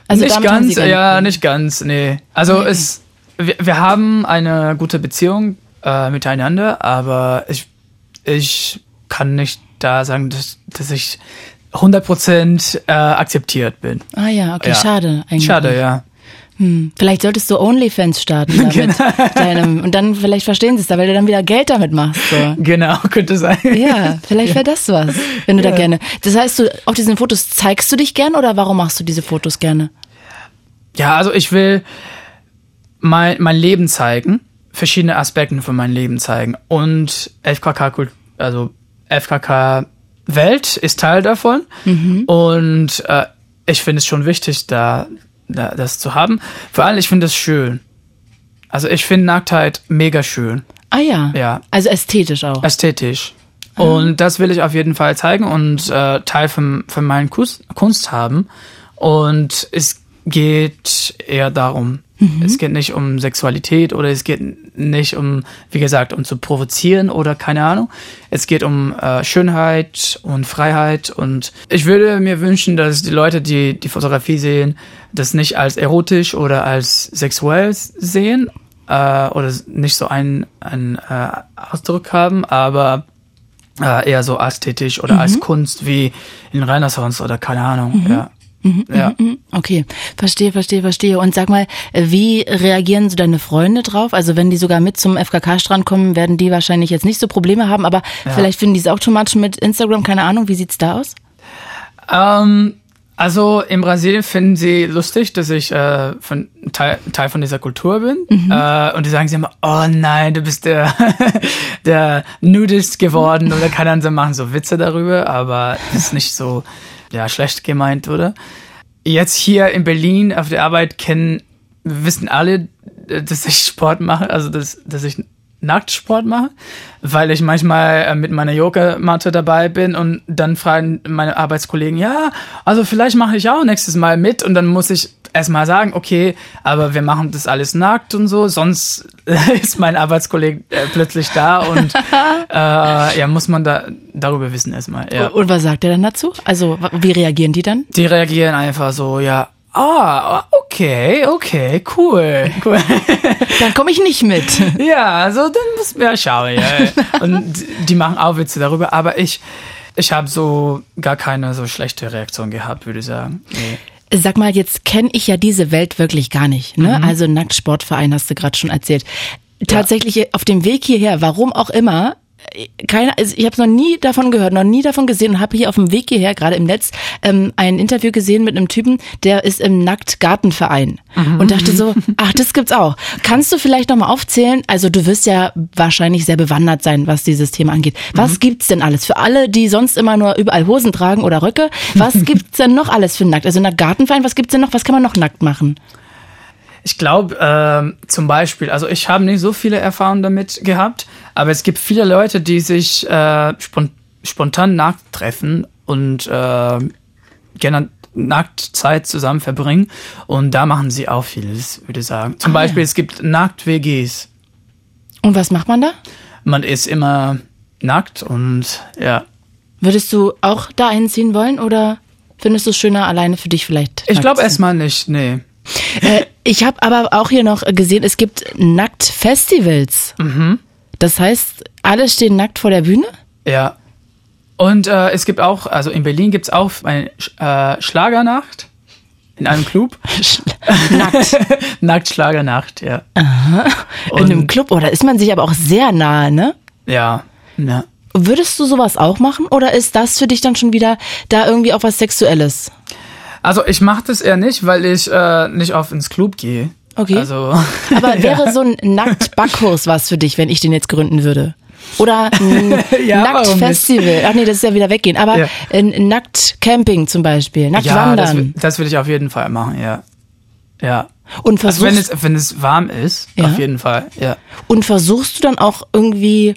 A: Also
B: nicht ganz, ja, nicht ganz, nee. Also es, wir, wir haben eine gute Beziehung äh, miteinander, aber ich, ich kann nicht da sagen, dass, dass ich 100% äh, akzeptiert bin.
A: Ah ja, okay,
B: Ja.
A: schade eigentlich.
B: Schade, ja.
A: Hm. Vielleicht solltest du OnlyFans starten damit. Genau. Deinem, und dann vielleicht verstehen sie es da, weil du dann wieder Geld damit machst. So.
B: Genau, könnte sein.
A: Ja, vielleicht ja. wäre das was, wenn du ja. da gerne. Das heißt, du auf diesen Fotos zeigst du dich gerne oder warum machst du diese Fotos gerne?
B: Ja, also ich will mein, mein Leben zeigen, verschiedene Aspekte von meinem Leben zeigen. Und FKK, also FKK Welt ist Teil davon. Mhm. Und äh, ich finde es schon wichtig, da, da das zu haben. Vor allem, ich finde es schön. Also ich finde Nacktheit mega schön.
A: Ah ja. Ja. Also ästhetisch auch.
B: Ästhetisch. Ah. Und das will ich auf jeden Fall zeigen und äh, Teil von, von meinen Kunst, Kunst haben. Und es geht eher darum. Mhm. Es geht nicht um Sexualität oder es geht nicht um, wie gesagt, um zu provozieren oder keine Ahnung. Es geht um äh, Schönheit und Freiheit und ich würde mir wünschen, dass die Leute, die die Fotografie sehen, das nicht als erotisch oder als sexuell sehen äh, oder nicht so einen, einen äh, Ausdruck haben, aber äh, eher so ästhetisch oder mhm. als Kunst wie in Renaissance oder keine Ahnung. Mhm. Ja.
A: Mhm, ja. Mhm, mhm. Okay, verstehe, verstehe, verstehe. Und sag mal, wie reagieren so deine Freunde drauf? Also wenn die sogar mit zum FKK-Strand kommen, werden die wahrscheinlich jetzt nicht so Probleme haben, aber ja. vielleicht finden die es auch too much mit Instagram, keine Ahnung. Wie sieht's da aus?
B: Ähm, also in Brasilien finden sie lustig, dass ich äh, von, Teil, Teil von dieser Kultur bin. Mhm. Äh, und die sagen sie immer, oh nein, du bist der, der Nudist geworden oder keine Ahnung, machen so Witze darüber, aber ist nicht so ja, schlecht gemeint wurde. Jetzt hier in Berlin auf der Arbeit kennen, wissen alle, dass ich Sport mache, also dass, dass ich Nacktsport mache, weil ich manchmal äh, mit meiner Yoga-Matte dabei bin und dann fragen meine Arbeitskollegen, ja, also vielleicht mache ich auch nächstes Mal mit und dann muss ich erstmal sagen, okay, aber wir machen das alles nackt und so, sonst ist mein Arbeitskollege äh, plötzlich da und äh, ja, muss man da darüber wissen erstmal. Ja.
A: Und was sagt er dann dazu? Also wie reagieren die dann?
B: Die reagieren einfach so, ja, Ah, okay, okay, cool. cool.
A: Dann komme ich nicht mit.
B: Ja, also dann muss man ja schauen. Ja. Und die machen auch Witze darüber, aber ich, ich habe so gar keine so schlechte Reaktion gehabt, würde ich sagen. Nee.
A: Sag mal, jetzt kenne ich ja diese Welt wirklich gar nicht. Ne? Mhm. Also Nacktsportverein hast du gerade schon erzählt. Tatsächlich ja. auf dem Weg hierher, warum auch immer, keine, also ich habe noch nie davon gehört, noch nie davon gesehen und habe hier auf dem Weg hierher gerade im Netz ähm, ein Interview gesehen mit einem Typen, der ist im Nacktgartenverein mhm. und dachte so, ach, das gibt's auch. Kannst du vielleicht noch mal aufzählen? Also du wirst ja wahrscheinlich sehr bewandert sein, was dieses Thema angeht. Was mhm. gibt's denn alles für alle, die sonst immer nur überall Hosen tragen oder Röcke? Was gibt's denn noch alles für nackt? Also Nacktgartenverein, was gibt's denn noch? Was kann man noch nackt machen?
B: Ich glaube, äh, zum Beispiel, also ich habe nicht so viele Erfahrungen damit gehabt, aber es gibt viele Leute, die sich äh, spont spontan nackt treffen und äh, gerne Nacktzeit zusammen verbringen. Und da machen sie auch vieles, würde ich sagen. Zum ah, Beispiel, ja. es gibt Nackt-WGs.
A: Und was macht man da?
B: Man ist immer nackt und ja.
A: Würdest du auch da einziehen wollen oder findest du es schöner alleine für dich vielleicht?
B: Ich glaube erstmal nicht, nee.
A: Äh, ich habe aber auch hier noch gesehen, es gibt Nacktfestivals. Mhm. Das heißt, alle stehen nackt vor der Bühne?
B: Ja. Und äh, es gibt auch, also in Berlin gibt es auch eine äh, Schlagernacht in einem Club. Nackt. Nackt Schlagernacht, ja.
A: Aha. In einem Club, oder ist man sich aber auch sehr nahe, ne?
B: Ja, ja.
A: Würdest du sowas auch machen oder ist das für dich dann schon wieder da irgendwie auch was Sexuelles?
B: Also ich mache das eher nicht, weil ich äh, nicht oft ins Club gehe.
A: Okay. Also, Aber wäre so ein Nackt-Backkurs was für dich, wenn ich den jetzt gründen würde? Oder ein ja, Nackt-Festival. Ach nee, das ist ja wieder weggehen. Aber ja. ein Nackt-Camping zum Beispiel. Nackt-Wandern.
B: Ja, das, das würde ich auf jeden Fall machen, ja. Ja.
A: Und versuchst,
B: also wenn es, wenn es warm ist, ja. auf jeden Fall, ja.
A: Und versuchst du dann auch irgendwie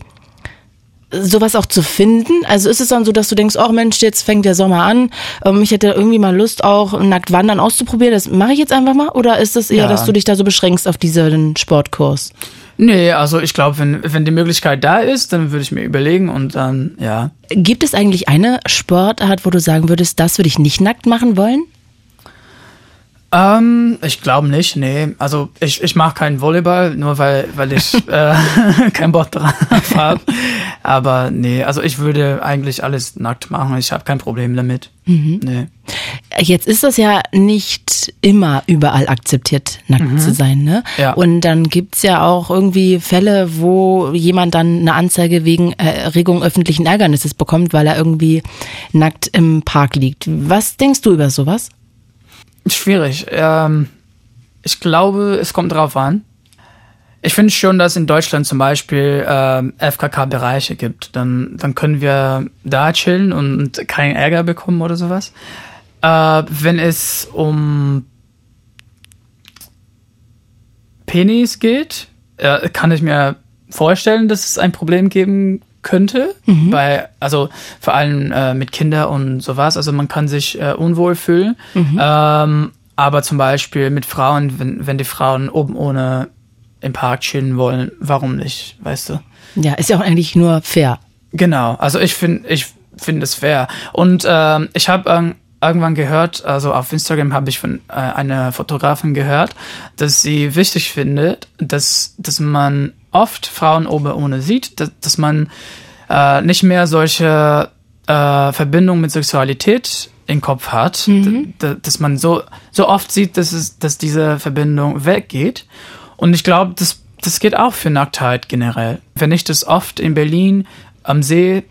A: sowas auch zu finden? Also ist es dann so, dass du denkst, oh Mensch, jetzt fängt der Sommer an, ähm, ich hätte irgendwie mal Lust, auch nackt wandern auszuprobieren, das mache ich jetzt einfach mal? Oder ist es eher, ja. dass du dich da so beschränkst auf diesen Sportkurs?
B: Nee, also ich glaube, wenn, wenn die Möglichkeit da ist, dann würde ich mir überlegen und dann, ja.
A: Gibt es eigentlich eine Sportart, wo du sagen würdest, das würde ich nicht nackt machen wollen?
B: Ähm, ich glaube nicht, nee. Also ich, ich mache keinen Volleyball, nur weil, weil ich äh, keinen Bock drauf habe. Aber nee, also ich würde eigentlich alles nackt machen. Ich habe kein Problem damit. Mhm. Nee.
A: Jetzt ist das ja nicht immer überall akzeptiert, nackt mhm. zu sein, ne?
B: Ja.
A: Und dann gibt's ja auch irgendwie Fälle, wo jemand dann eine Anzeige wegen Erregung öffentlichen Ärgernisses bekommt, weil er irgendwie nackt im Park liegt. Was denkst du über sowas?
B: Schwierig. Ähm, ich glaube, es kommt drauf an. Ich finde schon, dass in Deutschland zum Beispiel ähm, FKK-Bereiche gibt. Dann, dann können wir da chillen und keinen Ärger bekommen oder sowas. Äh, wenn es um Penis geht, äh, kann ich mir vorstellen, dass es ein Problem geben könnte, mhm. bei, also vor allem äh, mit Kindern und sowas. Also man kann sich äh, unwohl fühlen. Mhm. Ähm, aber zum Beispiel mit Frauen, wenn, wenn die Frauen oben ohne im Park chillen wollen, warum nicht, weißt du?
A: Ja, ist ja auch eigentlich nur fair.
B: Genau, also ich finde ich finde es fair. Und ähm, ich habe ähm, irgendwann gehört, also auf Instagram habe ich von äh, einer Fotografin gehört, dass sie wichtig findet, dass, dass man oft Frauen oben ohne sieht, dass, dass man äh, nicht mehr solche äh, Verbindungen mit Sexualität im Kopf hat, mhm. dass man so, so oft sieht, dass, es, dass diese Verbindung weggeht. Und ich glaube, das, das geht auch für Nacktheit generell. Wenn ich das oft in Berlin am See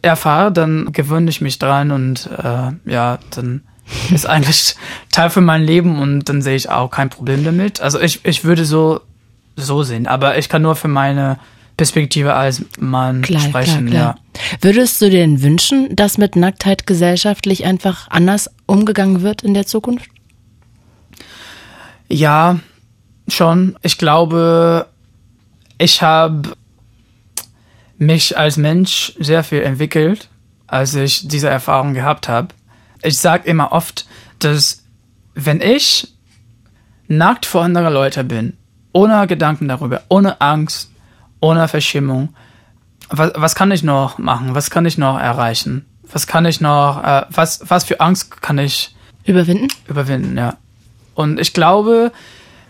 B: erfahre, dann gewöhne ich mich dran und äh, ja, dann ist eigentlich Teil für mein Leben und dann sehe ich auch kein Problem damit. Also ich, ich würde so, so sehen, aber ich kann nur für meine Perspektive als Mann klar, sprechen, klar, klar.
A: ja. Würdest du dir denn wünschen, dass mit Nacktheit gesellschaftlich einfach anders umgegangen wird in der Zukunft?
B: Ja, schon. Ich glaube, ich habe mich als Mensch sehr viel entwickelt, als ich diese Erfahrung gehabt habe. Ich sage immer oft, dass wenn ich nackt vor anderen Leuten bin, ohne Gedanken darüber, ohne Angst, ohne Verschimmung, was, was kann ich noch machen? Was kann ich noch erreichen? Was kann ich noch, äh, was, was für Angst kann ich
A: überwinden?
B: Überwinden, ja. Und ich glaube,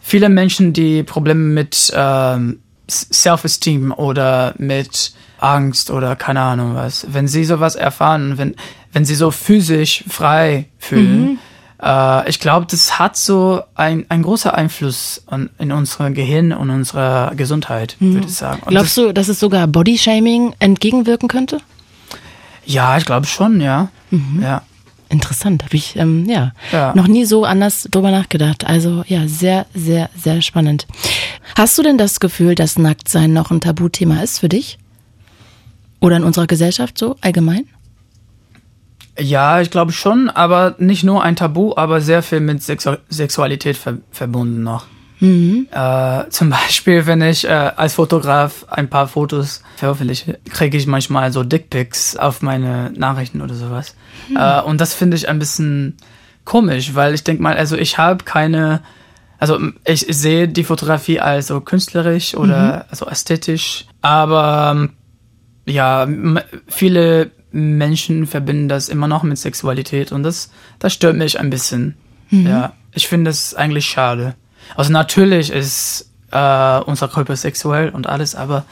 B: viele Menschen, die Probleme mit ähm, Self-Esteem oder mit Angst oder keine Ahnung was, wenn sie sowas erfahren, wenn, wenn sie so physisch frei fühlen, mhm. Äh, ich glaube, das hat so ein, ein großer Einfluss an, in unserem Gehirn und unserer Gesundheit, mhm. würde ich sagen. Und
A: Glaubst das, du, dass es sogar Bodyshaming entgegenwirken könnte?
B: Ja, ich glaube schon, ja. Mhm. Ja.
A: Interessant, habe ich ähm, ja, ja, noch nie so anders drüber nachgedacht. Also ja, sehr, sehr, sehr spannend. Hast du denn das Gefühl, dass Nacktsein noch ein Tabuthema ist für dich? Oder in unserer Gesellschaft so allgemein?
B: Ja, ich glaube schon, aber nicht nur ein Tabu, aber sehr viel mit Sexu Sexualität ver verbunden noch. Mhm. Äh, zum Beispiel, wenn ich äh, als Fotograf ein paar Fotos veröffentliche, kriege ich manchmal so Dickpics auf meine Nachrichten oder sowas. Mhm. Äh, und das finde ich ein bisschen komisch, weil ich denke mal, also ich habe keine, also ich, ich, sehe die Fotografie als so künstlerisch oder mhm. also ästhetisch, aber ja, viele Menschen verbinden das immer noch mit Sexualität und das, das stört mich ein bisschen. Mhm. Ja, ich finde es eigentlich schade. Also natürlich ist äh, unser Körper sexuell und alles, aber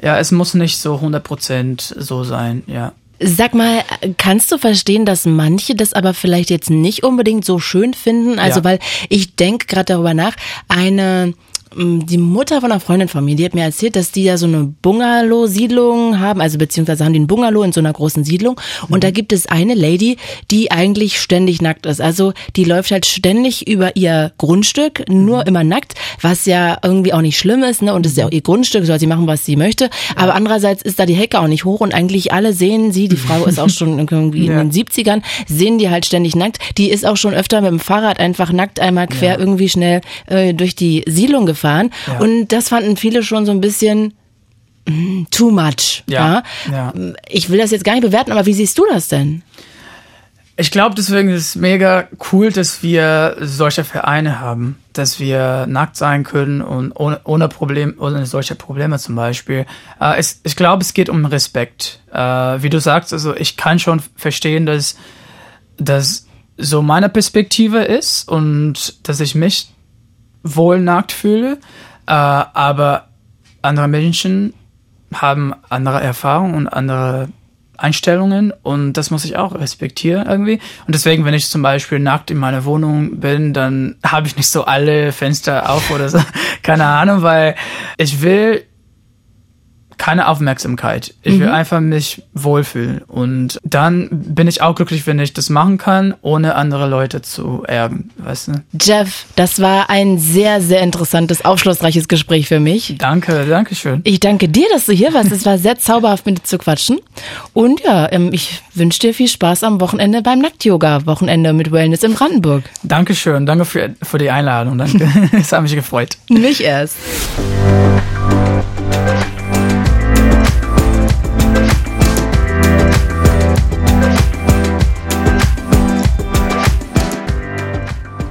B: ja, es muss nicht so 100% so sein, ja.
A: Sag mal, kannst du verstehen, dass manche das aber vielleicht jetzt nicht unbedingt so schön finden? Also, ja. weil ich denke gerade darüber nach, eine die Mutter von einer Freundin von mir, die hat mir erzählt, dass die ja so eine Bungalow-Siedlung haben, also beziehungsweise haben die einen Bungalow in so einer großen Siedlung. Und mhm. da gibt es eine Lady, die eigentlich ständig nackt ist. Also die läuft halt ständig über ihr Grundstück, nur mhm. immer nackt, was ja irgendwie auch nicht schlimm ist, ne? Und es ist ja auch ihr Grundstück, soll sie machen, was sie möchte. Aber andererseits ist da die Hecke auch nicht hoch und eigentlich alle sehen sie, die Frau ist auch schon irgendwie ja. in den 70ern, sehen die halt ständig nackt. Die ist auch schon öfter mit dem Fahrrad einfach nackt einmal quer ja. irgendwie schnell äh, durch die Siedlung gefahren gefahren. Ja. Und das fanden viele schon so ein bisschen mm, too much. Ja. ja. Ich will das jetzt gar nicht bewerten, aber wie siehst du das denn?
B: Ich glaube, deswegen ist es mega cool, dass wir solche Vereine haben, dass wir nackt sein können und ohne, ohne Problem, ohne solche Probleme zum Beispiel. Äh, es, ich glaube, es geht um Respekt. Äh, wie du sagst, also ich kann schon verstehen, dass, dass so meine Perspektive ist und dass ich mich wohl nackt fühle, äh, aber andere Menschen haben andere Erfahrungen und andere Einstellungen und das muss ich auch respektieren irgendwie. Und deswegen, wenn ich zum Beispiel nackt in meiner Wohnung bin, dann habe ich nicht so alle Fenster auf oder so. Keine Ahnung, weil ich will keine Aufmerksamkeit. Ich will mhm. einfach mich wohlfühlen. Und dann bin ich auch glücklich, wenn ich das machen kann, ohne andere Leute zu ärgern, weißt du?
A: Jeff, das war ein sehr, sehr interessantes, aufschlussreiches Gespräch für mich.
B: Danke, danke schön.
A: Ich danke dir, dass du hier warst. Es war sehr zauberhaft, mit dir zu quatschen. Und ja, ähm, ich wünsche dir viel Spaß am Wochenende beim Nackt-Yoga, Wochenende mit Wellness in Brandenburg.
B: Dankeschön, danke für, für die Einladung. Danke. Es hat mich gefreut.
A: Mich erst.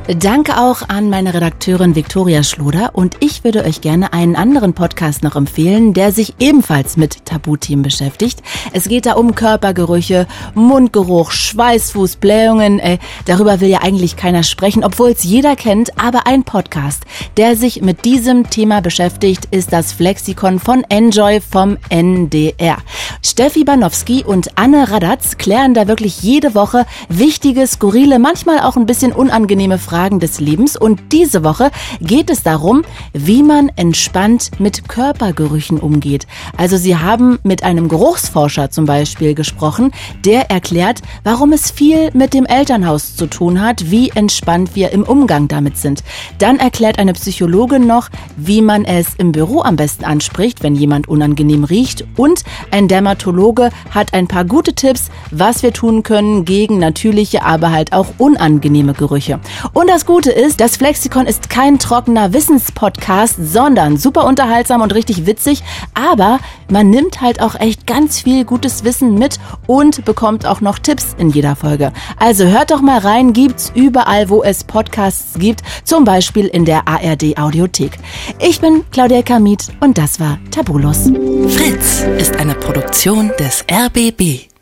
A: Danke auch an meine Redakteurin Viktoria Schloder und ich würde euch gerne einen anderen Podcast noch empfehlen, der sich ebenfalls mit Tabuthemen beschäftigt. Es geht da um Körpergerüche, Mundgeruch, Schweißfuß, Blähungen. Äh, darüber will ja eigentlich keiner sprechen, obwohl es jeder kennt. Aber ein Podcast, der sich mit diesem Thema beschäftigt, ist das Flexikon von Enjoy vom NDR. Steffi Banowski und Anne Radatz klären da wirklich jede Woche wichtige, skurrile, manchmal auch ein bisschen unangenehme Fragen Fragen des Lebens und diese Woche geht es darum, wie man entspannt mit Körpergerüchen umgeht. Also Sie haben mit einem Geruchsforscher zum Beispiel gesprochen, der erklärt, warum es viel mit dem Elternhaus zu tun hat, wie entspannt wir im Umgang damit sind. Dann erklärt eine Psychologin noch, wie man es im Büro am besten anspricht, wenn jemand unangenehm riecht und ein Dermatologe hat ein paar gute Tipps, was wir tun können gegen natürliche, aber halt auch unangenehme Gerüche. Und und das Gute ist, das Flexikon ist kein trockener Wissenspodcast, sondern super unterhaltsam und richtig witzig. Aber man nimmt halt auch echt ganz viel gutes Wissen mit und bekommt auch noch Tipps in jeder Folge. Also hört doch mal rein, gibt's überall, wo es Podcasts gibt, zum Beispiel in der ARD Audiothek. Ich bin Claudia Kamit und das war Tabulos.
C: Fritz ist eine Produktion des RBB.